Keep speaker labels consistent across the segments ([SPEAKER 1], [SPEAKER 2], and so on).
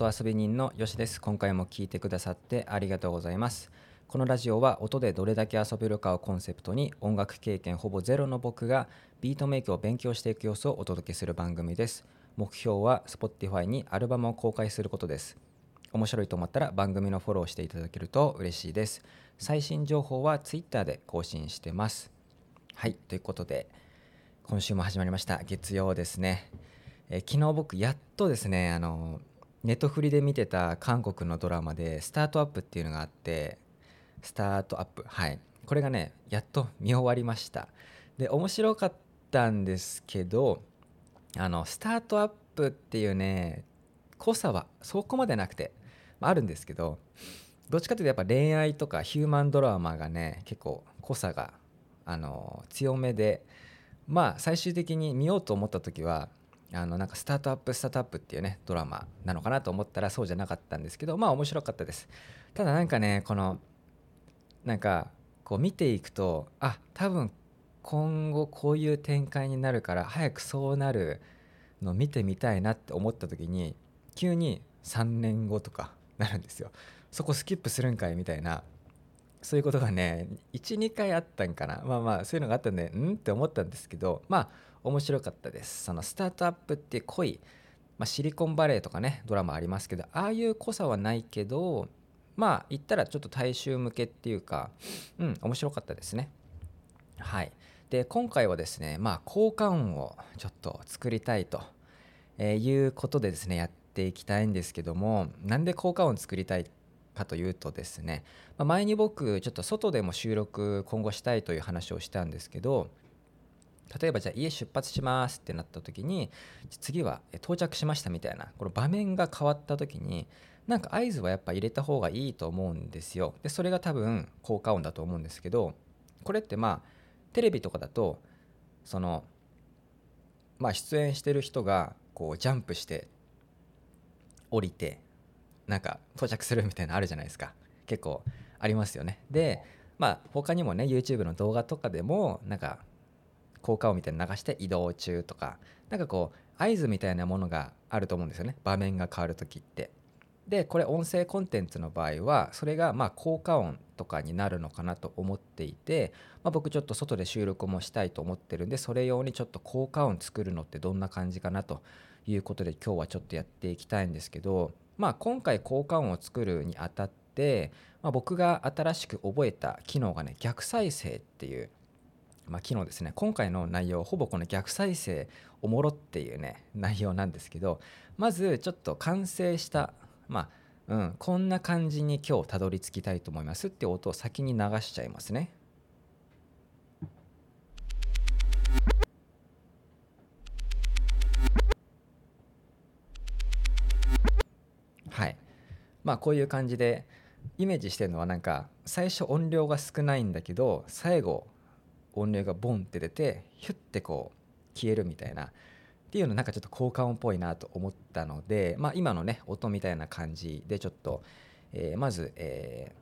[SPEAKER 1] 音遊び人のよしです。今回も聞いてくださってありがとうございます。このラジオは音でどれだけ遊べるかをコンセプトに音楽経験ほぼゼロの僕がビートメイクを勉強していく様子をお届けする番組です。目標は Spotify にアルバムを公開することです。面白いと思ったら番組のフォローしていただけると嬉しいです。最新情報は Twitter で更新してます。はいということで今週も始まりました。月曜ですね。え昨日僕やっとですねあのネットフリで見てた韓国のドラマで「スタートアップ」っていうのがあってスタートアップはい。これがねやっと見終わりました。で面白かったんですけどあのスタートアップっていうね濃さはそこまでなくて、まあ、あるんですけどどっちかというとやっぱ恋愛とかヒューマンドラマがね結構濃さがあの強めでまあ最終的に見ようと思った時はあのなんかスタートアップスタートアップっていうねドラマなのかなと思ったらそうじゃなかったんですけどまあ面白かったです。ただなんかねこのなんかこう見ていくとあ多分今後こういう展開になるから早くそうなるの見てみたいなって思った時に急に3年後とかなるんですよ。そこスキップするんかいみたいなそういうことがね12回あったんかな。まあまあそういうのがあったんでんって思ったんですけどまあ面白かったです。そのスタートアップって濃い、まあ、シリコンバレーとかねドラマありますけどああいう濃さはないけどまあ言ったらちょっと大衆向けっていうかうん面白かったですね。はい。で今回はですねまあ効果音をちょっと作りたいとえいうことでですねやっていきたいんですけどもなんで効果音作りたいかというとですね、まあ、前に僕ちょっと外でも収録今後したいという話をしたんですけど例えばじゃあ家出発しますってなった時に次は到着しましたみたいなこの場面が変わった時になんか合図はやっぱ入れた方がいいと思うんですよ。でそれが多分効果音だと思うんですけどこれってまあテレビとかだとそのまあ出演してる人がこうジャンプして降りてなんか到着するみたいなのあるじゃないですか。結構ありますよね。でまあ他にもね YouTube の動画とかでもなんか効果音みたいな流して移動中とかなんかこう合図みたいなものがあると思うんですよね。場面が変わる時って。でこれ音声コンテンツの場合はそれがま効果音とかになるのかなと思っていて、まあ、僕ちょっと外で収録もしたいと思ってるんでそれ用にちょっと効果音作るのってどんな感じかなということで今日はちょっとやっていきたいんですけどまあ今回効果音を作るにあたって、まあ、僕が新しく覚えた機能がね逆再生っていうまあ、機能ですね今回の内容ほぼこの逆再生おもろっていうね内容なんですけどまずちょっと完成したまあうんこんな感じに今日たどり着きたいと思いますって音を先に流しちゃいますね。はい。まあこういう感じでイメージしてるのはなんか最初音量が少ないんだけど最後音量がボンって出てヒュッてこう消えるみたいなっていうのなんかちょっと効果音っぽいなと思ったので、まあ、今のね音みたいな感じでちょっと、え、まず、え、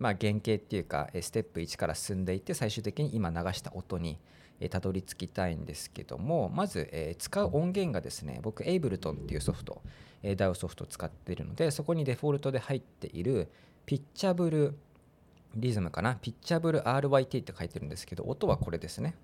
[SPEAKER 1] まあ、原型っていうかステップ1から進んでいって最終的に今流した音にたどり着きたいんですけどもまず、え、使う音源がですね僕 Ableton っていうソフト、えー、DAW ソフトを使っているのでそこにデフォルトで入っているピッチャブルリズムかな？ピッチャブル RYT って書いてるんですけど音はこれですね。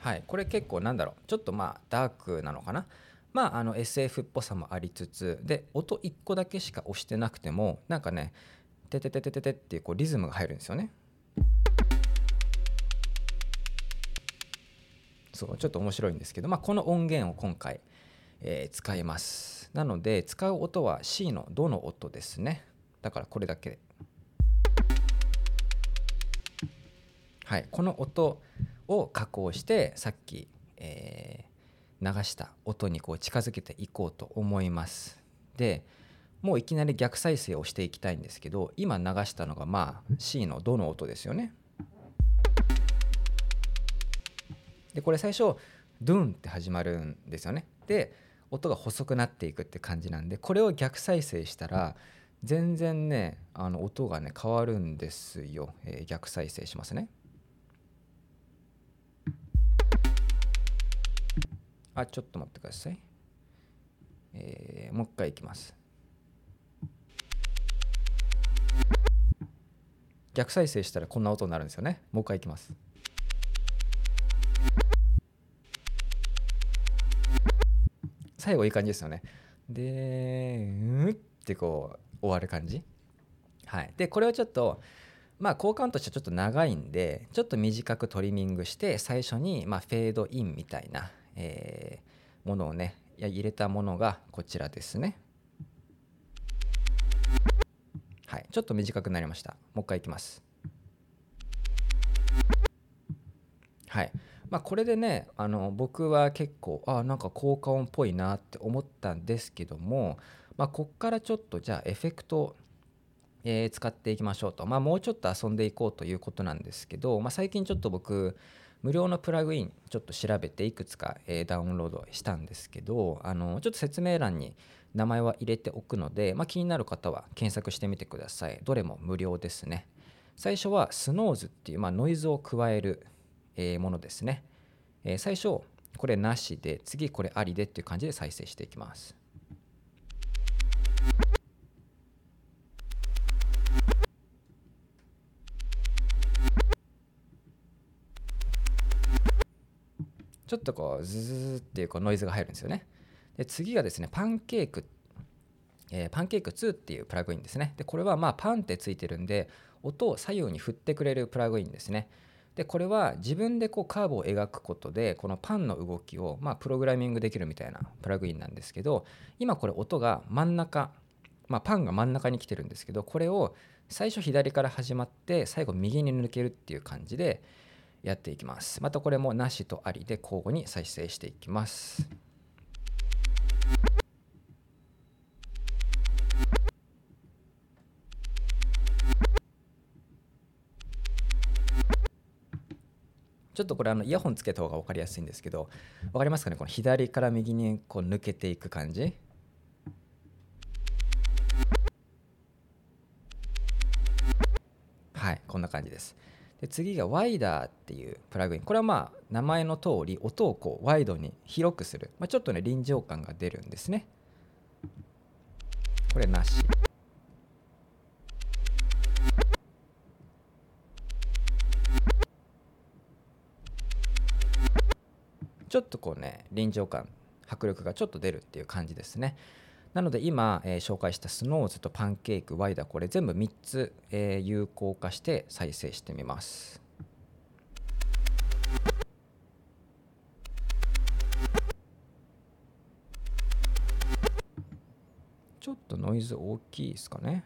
[SPEAKER 1] はいこれ結構なんだろう？ちょっとまあダークなのかな？まああの SF っぽさもありつつで音1個だけしか押してなくてもなんかねててててててっていうこうリズムが入るんですよね。そうちょっと面白いんですけど、まあ、この音源を今回、えー、使います。なので使う音は C のどの音ですね。だからこれだけ。はいこの音を加工してさっき、えー、流した音にこう近づけていこうと思います。でもういきなり逆再生をしていきたいんですけど今流したのがまあ C のどの音ですよね。でこれ最初ドゥンって始まるんですよね。で音が細くなっていくって感じなんでこれを逆再生したら全然ねあの音がね変わるんですよ、えー、逆再生しますね。あちょっと待ってください、えー、もう一回いきます。逆再生したらこんな音になるんですよね。もう一回いきます。最後いい感じですよね。でうんってこう終わる感じ。はい。でこれはちょっとまあ交換としてはちょっと長いんでちょっと短くトリミングして最初にまフェードインみたいな、えー、ものをね入れたものがこちらですね。はい。ちょっと短くなりました。もう一回いきます。はい。まあ、これでねあの僕は結構あなんか効果音っぽいなって思ったんですけども、まあ、こっからちょっとじゃあエフェクト、えー、使っていきましょうと、まあ、もうちょっと遊んでいこうということなんですけど、まあ、最近ちょっと僕無料のプラグインちょっと調べていくつか、えー、ダウンロードしたんですけどあのちょっと説明欄に名前は入れておくので、まあ、気になる方は検索してみてください。どれも無料ですね。最初はスノーズっていう、まあ、ノイズを加えるえものですね、え最初これなしで次これありでっていう感じで再生していきますちょっとこうズズズっていうこうノイズが入るんですよねで次がですねパンケークえー、パンケーク2っていうプラグインですね。で、これはまあパンってついてるんで、音を左右に振ってくれるプラグインですね。でこれは自分でこうカーブを描くことでこのパンの動きをまあプログラミングできるみたいなプラグインなんですけど今これ音が真ん中、まあ、パンが真ん中に来てるんですけどこれを最初左から始まって最後右に抜けるっていう感じでやっていきます。またこれもなしとありで交互に再生していきます。ちょっとこれあのイヤホンつけた方が分かりやすいんですけど分かりますかね？この左から右にこう抜けていく感じ？はいこんな感じです。で次がワイダーっていうプラグイン。これはまあ名前の通り音をこうワイドに広くする、まあ、ちょっとね臨場感が出るんですね。これなし。ちょっとこうね臨場感迫力がちょっと出るっていう感じですね。なので今、えー、紹介したスノーズとパンケーキワイダーこれ全部3つ、えー、有効化して再生してみます。ちょっとノイズ大きいですかね。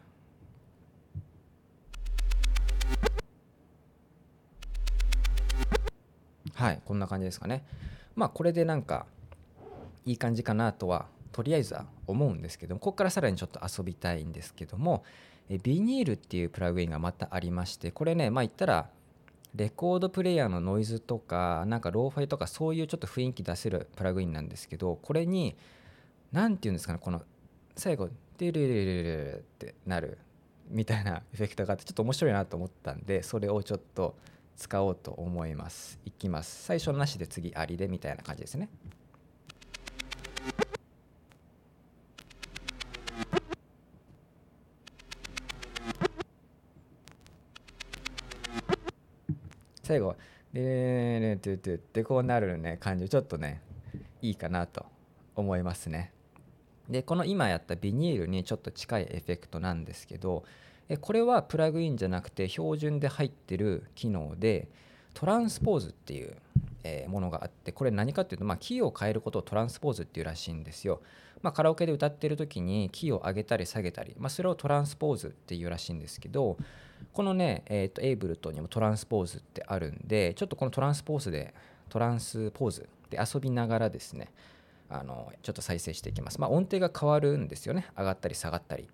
[SPEAKER 1] はいこんな感じですかね。まあこれでなんかいい感じかなとはとりあえずは思うんですけどもここからさらにちょっと遊びたいんですけども Vinyl っていうプラグインがまたありましてこれねまあ言ったらレコードプレーヤーのノイズとかなんかローファイとかそういうちょっと雰囲気出せるプラグインなんですけどこれに何て言うんですかねこの最後デルルルルってなるみたいなエフェクトがあってちょっと面白いなと思ったんでそれをちょっと使おうと思います。いきます。最初なしで次ありでみたいな感じですね。最後でーててってこうなるね感じちょっとねいいかなと思いますねでこの今やったビニールにちょっと近いエフェクトなんですけどこれはプラグインじゃなくて標準で入ってる機能でトランスポーズっていうものがあってこれ何かっていうと、まあ、キーを変えることをトランスポーズっていうらしいんですよ。まあ、カラオケで歌ってる時にキーを上げたり下げたり、まあ、それをトランスポーズっていうらしいんですけどこのね、えーと、エイブルトにもトランスポーズってあるんでちょっとこのトランスポーズでトランスポーズで遊びながらですねあのちょっと再生していきます。まあ、音程が変わるんですよね上がったり下がったり。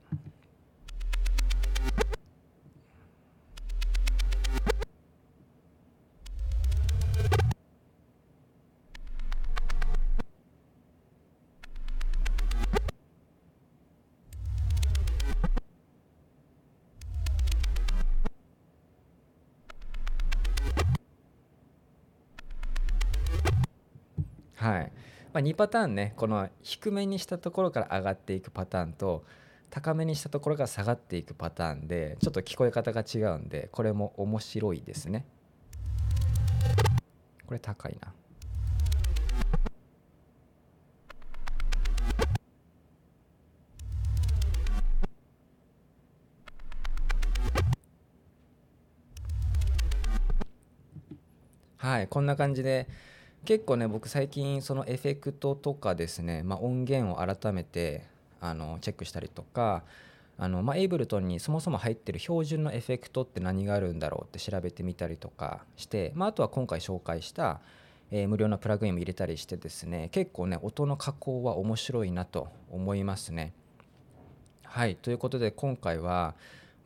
[SPEAKER 1] まあ、2パターンねこの低めにしたところから上がっていくパターンと高めにしたところから下がっていくパターンでちょっと聞こえ方が違うんでこれも面白いですね。これ高いな。はいこんな感じで結構ね僕最近そのエフェクトとかですね、まあ、音源を改めてあのチェックしたりとかあの、まあ、エイブルトンにそもそも入ってる標準のエフェクトって何があるんだろうって調べてみたりとかして、まあ、あとは今回紹介した、えー、無料のプラグインも入れたりしてですね結構ね音の加工は面白いなと思いますね。はいということで今回は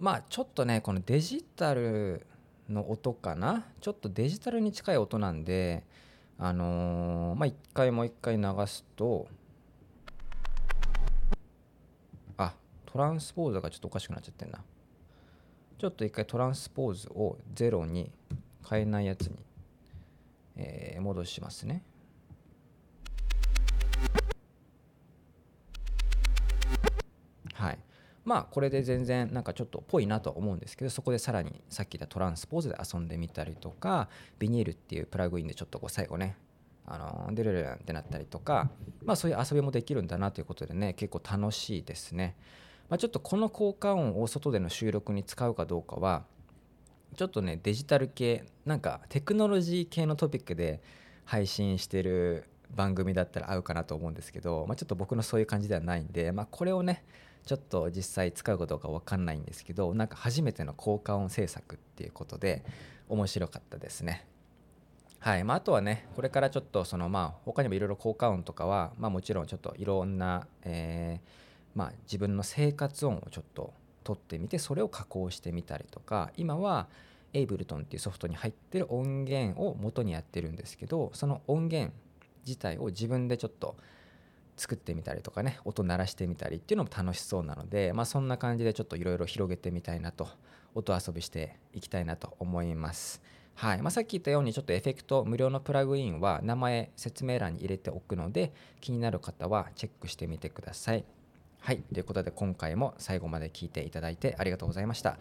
[SPEAKER 1] まあちょっとねこのデジタルの音かな？ちょっとデジタルに近い音なんであのー、まあ一回もう一回流すとあトランスポーズがちょっとおかしくなっちゃってんな。ちょっと一回トランスポーズを0に変えないやつに、えー、戻しますね。まあこれで全然なんかちょっとぽいなと思うんですけどそこでさらにさっき言ったトランスポーズで遊んでみたりとかビニールっていうプラグインでちょっとこう最後ねあのデルルンってなったりとかまあそういう遊びもできるんだなということでね結構楽しいですね、まあ、ちょっとこの効果音を外での収録に使うかどうかはちょっとねデジタル系なんかテクノロジー系のトピックで配信してる番組だったら合うかなと思うんですけど、まあ、ちょっと僕のそういう感じではないんで、まあ、これをねちょっと実際使うかどうか分かんないんですけどなんか初めての効果音制作っていうことで面白かったですね。はいまあ、あとはねこれからちょっとそのまあ他にもいろいろ効果音とかは、まあ、もちろんちょっといろんな、えー、まあ、自分の生活音をちょっと取ってみてそれを加工してみたりとか今は Ableton っていうソフトに入ってる音源を元にやってるんですけどその音源自体を自分でちょっと作ってみたりとかね音鳴らしてみたりっていうのも楽しそうなので、まあ、そんな感じでちょっといろいろ広げてみたいなと音遊びしていきたいなと思います。はいまあ、さっき言ったようにちょっとエフェクト無料のプラグインは名前説明欄に入れておくので気になる方はチェックしてみてください。はい、ということで今回も最後まで聞いていただいてありがとうございました。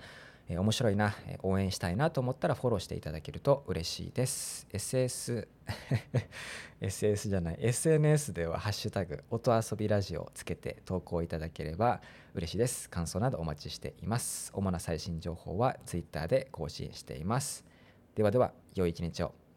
[SPEAKER 1] えー、面白いな、えー、応援したいなと思ったらフォローしていただけると嬉しいです。SS、SS じゃない、SNS ではハッシュタグ音遊びラジオをつけて投稿いただければ嬉しいです。感想などお待ちしています。主な最新情報は Twitter で更新しています。ではでは、良い一日を。